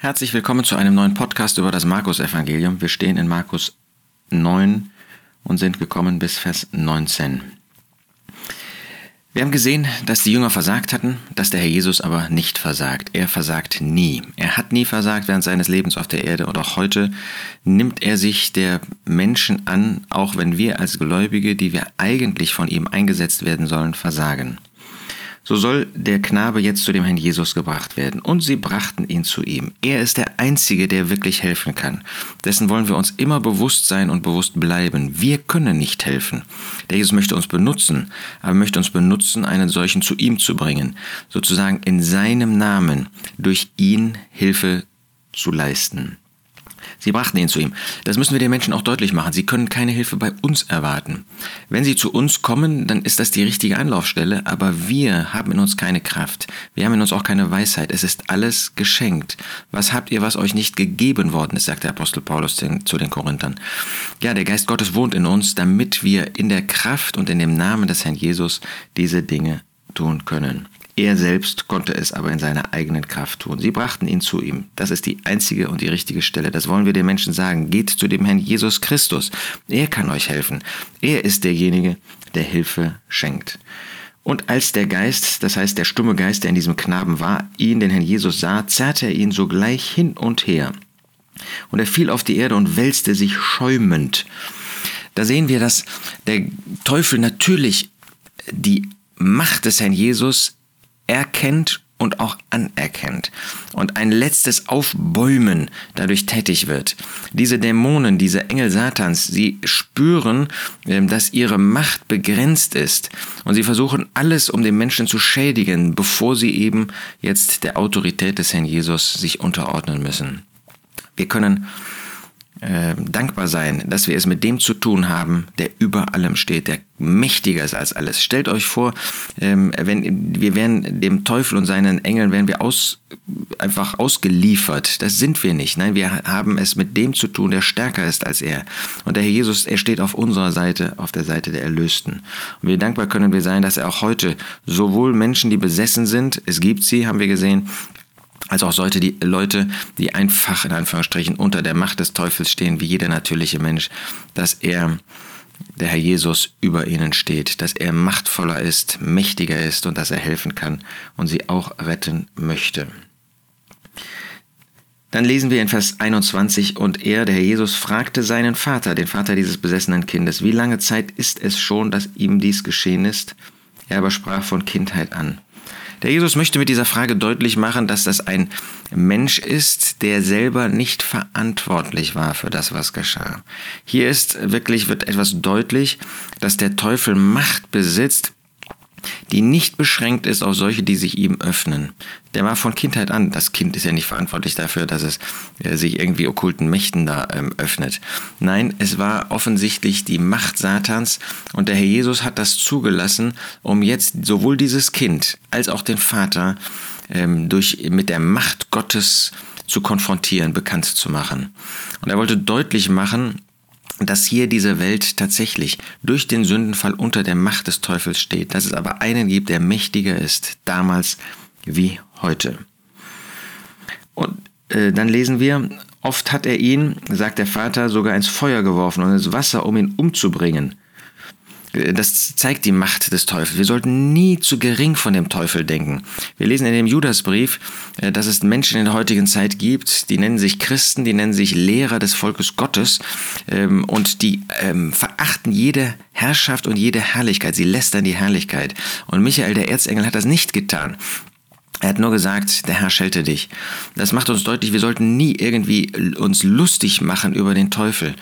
Herzlich willkommen zu einem neuen Podcast über das Markus-Evangelium. Wir stehen in Markus 9 und sind gekommen bis Vers 19. Wir haben gesehen, dass die Jünger versagt hatten, dass der Herr Jesus aber nicht versagt. Er versagt nie. Er hat nie versagt während seines Lebens auf der Erde und auch heute nimmt er sich der Menschen an, auch wenn wir als Gläubige, die wir eigentlich von ihm eingesetzt werden sollen, versagen. So soll der Knabe jetzt zu dem Herrn Jesus gebracht werden. Und sie brachten ihn zu ihm. Er ist der Einzige, der wirklich helfen kann. Dessen wollen wir uns immer bewusst sein und bewusst bleiben. Wir können nicht helfen. Der Jesus möchte uns benutzen, aber möchte uns benutzen, einen solchen zu ihm zu bringen. Sozusagen in seinem Namen durch ihn Hilfe zu leisten. Sie brachten ihn zu ihm. Das müssen wir den Menschen auch deutlich machen. Sie können keine Hilfe bei uns erwarten. Wenn sie zu uns kommen, dann ist das die richtige Anlaufstelle, aber wir haben in uns keine Kraft. Wir haben in uns auch keine Weisheit. Es ist alles geschenkt. Was habt ihr, was euch nicht gegeben worden ist, sagt der Apostel Paulus zu den Korinthern. Ja, der Geist Gottes wohnt in uns, damit wir in der Kraft und in dem Namen des Herrn Jesus diese Dinge tun können. Er selbst konnte es aber in seiner eigenen Kraft tun. Sie brachten ihn zu ihm. Das ist die einzige und die richtige Stelle. Das wollen wir den Menschen sagen. Geht zu dem Herrn Jesus Christus. Er kann euch helfen. Er ist derjenige, der Hilfe schenkt. Und als der Geist, das heißt der stumme Geist, der in diesem Knaben war, ihn, den Herrn Jesus sah, zerrte er ihn sogleich hin und her. Und er fiel auf die Erde und wälzte sich schäumend. Da sehen wir, dass der Teufel natürlich die Macht des Herrn Jesus erkennt und auch anerkennt und ein letztes Aufbäumen dadurch tätig wird. Diese Dämonen, diese Engel Satans, sie spüren, ähm, dass ihre Macht begrenzt ist und sie versuchen alles, um den Menschen zu schädigen, bevor sie eben jetzt der Autorität des Herrn Jesus sich unterordnen müssen. Wir können äh, dankbar sein, dass wir es mit dem zu tun haben, der über allem steht, der mächtiger ist als alles. Stellt euch vor, ähm, wenn wir wären dem Teufel und seinen Engeln wären wir aus, einfach ausgeliefert. Das sind wir nicht. Nein, wir haben es mit dem zu tun, der stärker ist als er. Und der Herr Jesus, er steht auf unserer Seite, auf der Seite der Erlösten. Und wie dankbar können wir sein, dass er auch heute sowohl Menschen, die besessen sind, es gibt sie, haben wir gesehen, als auch sollte die Leute, die einfach in Anführungsstrichen unter der Macht des Teufels stehen, wie jeder natürliche Mensch, dass er, der Herr Jesus, über ihnen steht, dass er machtvoller ist, mächtiger ist und dass er helfen kann und sie auch retten möchte. Dann lesen wir in Vers 21, und er, der Herr Jesus, fragte seinen Vater, den Vater dieses besessenen Kindes, wie lange Zeit ist es schon, dass ihm dies geschehen ist? Er aber sprach von Kindheit an. Der Jesus möchte mit dieser Frage deutlich machen, dass das ein Mensch ist, der selber nicht verantwortlich war für das, was geschah. Hier ist wirklich, wird etwas deutlich, dass der Teufel Macht besitzt, die nicht beschränkt ist auf solche, die sich ihm öffnen. Der war von Kindheit an, das Kind ist ja nicht verantwortlich dafür, dass es äh, sich irgendwie okkulten Mächten da ähm, öffnet. Nein, es war offensichtlich die Macht Satans und der Herr Jesus hat das zugelassen, um jetzt sowohl dieses Kind als auch den Vater ähm, durch, mit der Macht Gottes zu konfrontieren, bekannt zu machen. Und er wollte deutlich machen, dass hier diese Welt tatsächlich durch den Sündenfall unter der Macht des Teufels steht, dass es aber einen gibt, der mächtiger ist, damals wie heute. Und äh, dann lesen wir, oft hat er ihn, sagt der Vater, sogar ins Feuer geworfen und ins Wasser, um ihn umzubringen. Das zeigt die Macht des Teufels. Wir sollten nie zu gering von dem Teufel denken. Wir lesen in dem Judasbrief, äh, dass es Menschen in der heutigen Zeit gibt, die nennen sich Christen, die nennen sich Lehrer des Volkes Gottes ähm, und die ähm, verachten jede Herrschaft und jede Herrlichkeit. Sie lästern die Herrlichkeit. Und Michael, der Erzengel, hat das nicht getan. Er hat nur gesagt, der Herr schelte dich. Das macht uns deutlich, wir sollten nie irgendwie uns lustig machen über den Teufel.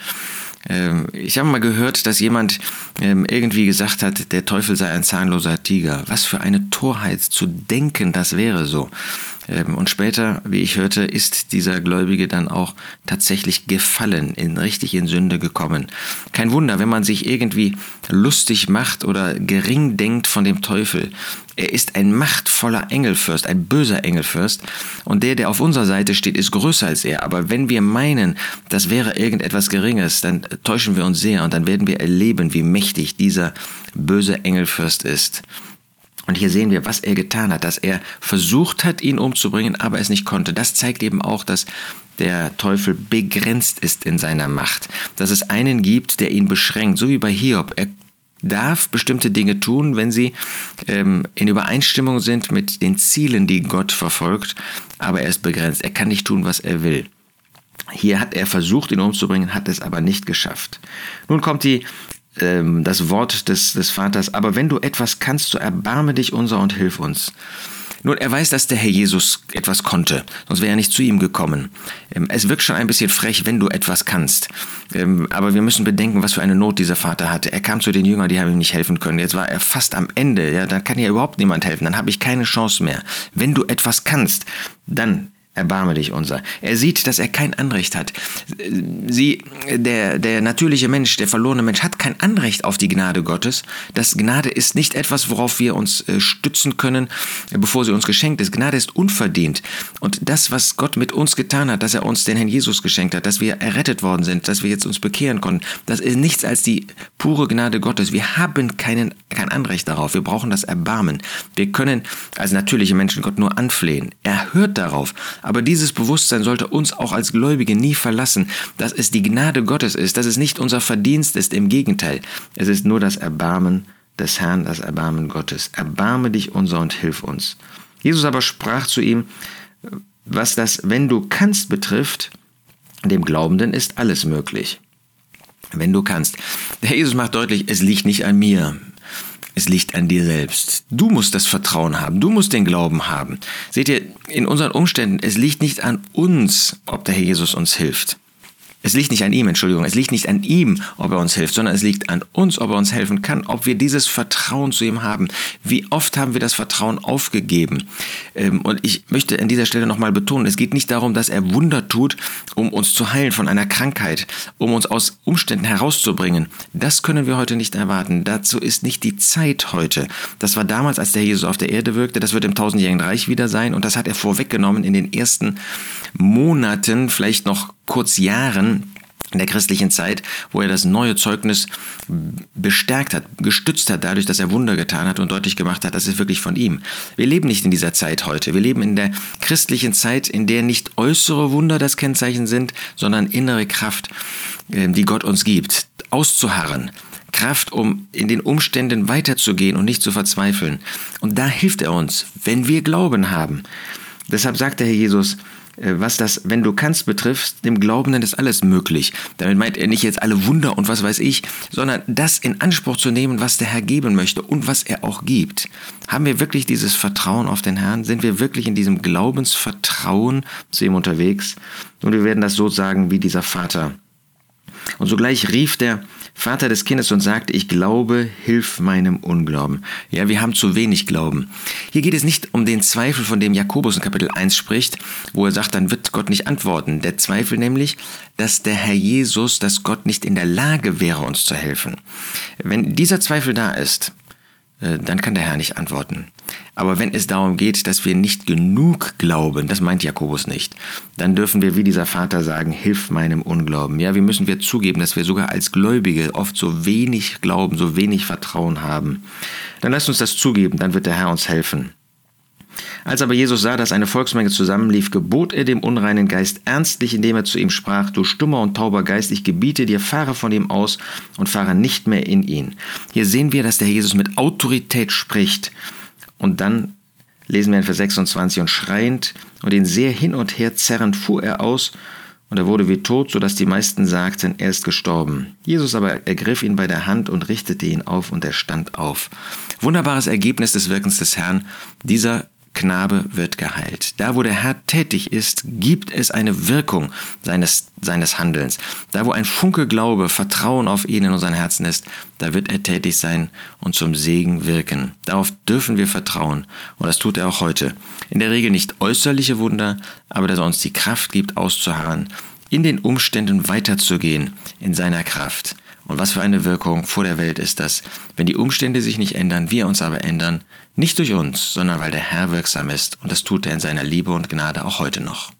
Ähm, ich habe mal gehört, dass jemand ähm, irgendwie gesagt hat, der Teufel sei ein zahnloser Tiger. Was für eine Torheit zu denken, das wäre so. Ähm, und später, wie ich hörte, ist dieser Gläubige dann auch tatsächlich gefallen, in, richtig in Sünde gekommen. Kein Wunder, wenn man sich irgendwie lustig macht oder gering denkt von dem Teufel. Er ist ein machtvoller Engelfürst, ein böser Engelfürst. Und der, der auf unserer Seite steht, ist größer als er. Aber wenn wir meinen, das wäre irgendetwas Geringes, dann täuschen wir uns sehr und dann werden wir erleben, wie mächtig dieser böse Engelfürst ist. Und hier sehen wir, was er getan hat, dass er versucht hat, ihn umzubringen, aber es nicht konnte. Das zeigt eben auch, dass der Teufel begrenzt ist in seiner Macht. Dass es einen gibt, der ihn beschränkt, so wie bei Hiob. Er darf bestimmte Dinge tun, wenn sie ähm, in Übereinstimmung sind mit den Zielen, die Gott verfolgt, aber er ist begrenzt. Er kann nicht tun, was er will. Hier hat er versucht, ihn umzubringen, hat es aber nicht geschafft. Nun kommt die, ähm, das Wort des, des Vaters, aber wenn du etwas kannst, so erbarme dich unser und hilf uns. Nun, er weiß, dass der Herr Jesus etwas konnte, sonst wäre er nicht zu ihm gekommen. Ähm, es wirkt schon ein bisschen frech, wenn du etwas kannst. Ähm, aber wir müssen bedenken, was für eine Not dieser Vater hatte. Er kam zu den Jüngern, die haben ihm nicht helfen können. Jetzt war er fast am Ende. Ja, dann kann ja überhaupt niemand helfen. Dann habe ich keine Chance mehr. Wenn du etwas kannst, dann Erbarme dich unser. Er sieht, dass er kein Anrecht hat. Sie, der, der natürliche Mensch, der verlorene Mensch hat kein Anrecht auf die Gnade Gottes. Das Gnade ist nicht etwas, worauf wir uns äh, stützen können, bevor sie uns geschenkt ist. Gnade ist unverdient. Und das, was Gott mit uns getan hat, dass er uns den Herrn Jesus geschenkt hat, dass wir errettet worden sind, dass wir jetzt uns bekehren konnten, das ist nichts als die pure Gnade Gottes. Wir haben keinen, kein Anrecht darauf. Wir brauchen das Erbarmen. Wir können als natürliche Menschen Gott nur anflehen. Er hört darauf aber dieses Bewusstsein sollte uns auch als Gläubige nie verlassen, dass es die Gnade Gottes ist, dass es nicht unser Verdienst ist, im Gegenteil. Es ist nur das Erbarmen des Herrn, das Erbarmen Gottes. Erbarme dich unser und hilf uns. Jesus aber sprach zu ihm, was das Wenn du kannst betrifft, dem Glaubenden ist alles möglich. Wenn du kannst. Der Jesus macht deutlich, es liegt nicht an mir. Es liegt an dir selbst. Du musst das Vertrauen haben. Du musst den Glauben haben. Seht ihr, in unseren Umständen, es liegt nicht an uns, ob der Herr Jesus uns hilft. Es liegt nicht an ihm, Entschuldigung, es liegt nicht an ihm, ob er uns hilft, sondern es liegt an uns, ob er uns helfen kann, ob wir dieses Vertrauen zu ihm haben. Wie oft haben wir das Vertrauen aufgegeben? Ähm, und ich möchte an dieser Stelle nochmal betonen, es geht nicht darum, dass er Wunder tut, um uns zu heilen von einer Krankheit, um uns aus Umständen herauszubringen. Das können wir heute nicht erwarten. Dazu ist nicht die Zeit heute. Das war damals, als der Jesus auf der Erde wirkte, das wird im tausendjährigen Reich wieder sein und das hat er vorweggenommen in den ersten Monaten, vielleicht noch kurz Jahren in der christlichen Zeit, wo er das neue Zeugnis bestärkt hat, gestützt hat, dadurch, dass er Wunder getan hat und deutlich gemacht hat, das ist wirklich von ihm. Wir leben nicht in dieser Zeit heute. Wir leben in der christlichen Zeit, in der nicht äußere Wunder das Kennzeichen sind, sondern innere Kraft, äh, die Gott uns gibt, auszuharren. Kraft, um in den Umständen weiterzugehen und nicht zu verzweifeln. Und da hilft er uns, wenn wir Glauben haben. Deshalb sagt der Herr Jesus, was das, wenn du kannst, betrifft, dem Glaubenden ist alles möglich. Damit meint er nicht jetzt alle Wunder und was weiß ich, sondern das in Anspruch zu nehmen, was der Herr geben möchte und was er auch gibt. Haben wir wirklich dieses Vertrauen auf den Herrn? Sind wir wirklich in diesem Glaubensvertrauen zu ihm unterwegs? Und wir werden das so sagen wie dieser Vater. Und sogleich rief der Vater des Kindes und sagte, ich glaube, hilf meinem Unglauben. Ja, wir haben zu wenig Glauben. Hier geht es nicht um den Zweifel, von dem Jakobus in Kapitel 1 spricht, wo er sagt, dann wird Gott nicht antworten. Der Zweifel nämlich, dass der Herr Jesus, dass Gott nicht in der Lage wäre, uns zu helfen. Wenn dieser Zweifel da ist, äh, dann kann der Herr nicht antworten. Aber wenn es darum geht, dass wir nicht genug glauben, das meint Jakobus nicht, dann dürfen wir wie dieser Vater sagen, hilf meinem Unglauben. Ja, wie müssen wir zugeben, dass wir sogar als Gläubige oft so wenig glauben, so wenig Vertrauen haben. Dann lasst uns das zugeben, dann wird der Herr uns helfen. Als aber Jesus sah, dass eine Volksmenge zusammenlief, gebot er dem unreinen Geist ernstlich, indem er zu ihm sprach, du stummer und tauber Geist, ich gebiete dir, fahre von ihm aus und fahre nicht mehr in ihn. Hier sehen wir, dass der Jesus mit Autorität spricht. Und dann lesen wir in Vers 26, und schreiend und ihn sehr hin und her zerrend fuhr er aus, und er wurde wie tot, so dass die meisten sagten, er ist gestorben. Jesus aber ergriff ihn bei der Hand und richtete ihn auf, und er stand auf. Wunderbares Ergebnis des Wirkens des Herrn. Dieser Knabe wird geheilt. Da, wo der Herr tätig ist, gibt es eine Wirkung seines, seines Handelns. Da, wo ein Funke Glaube, Vertrauen auf ihn in unseren Herzen ist, da wird er tätig sein und zum Segen wirken. Darauf dürfen wir vertrauen und das tut er auch heute. In der Regel nicht äußerliche Wunder, aber dass er uns die Kraft gibt, auszuharren, in den Umständen weiterzugehen in seiner Kraft. Und was für eine Wirkung vor der Welt ist das, wenn die Umstände sich nicht ändern, wir uns aber ändern, nicht durch uns, sondern weil der Herr wirksam ist, und das tut er in seiner Liebe und Gnade auch heute noch.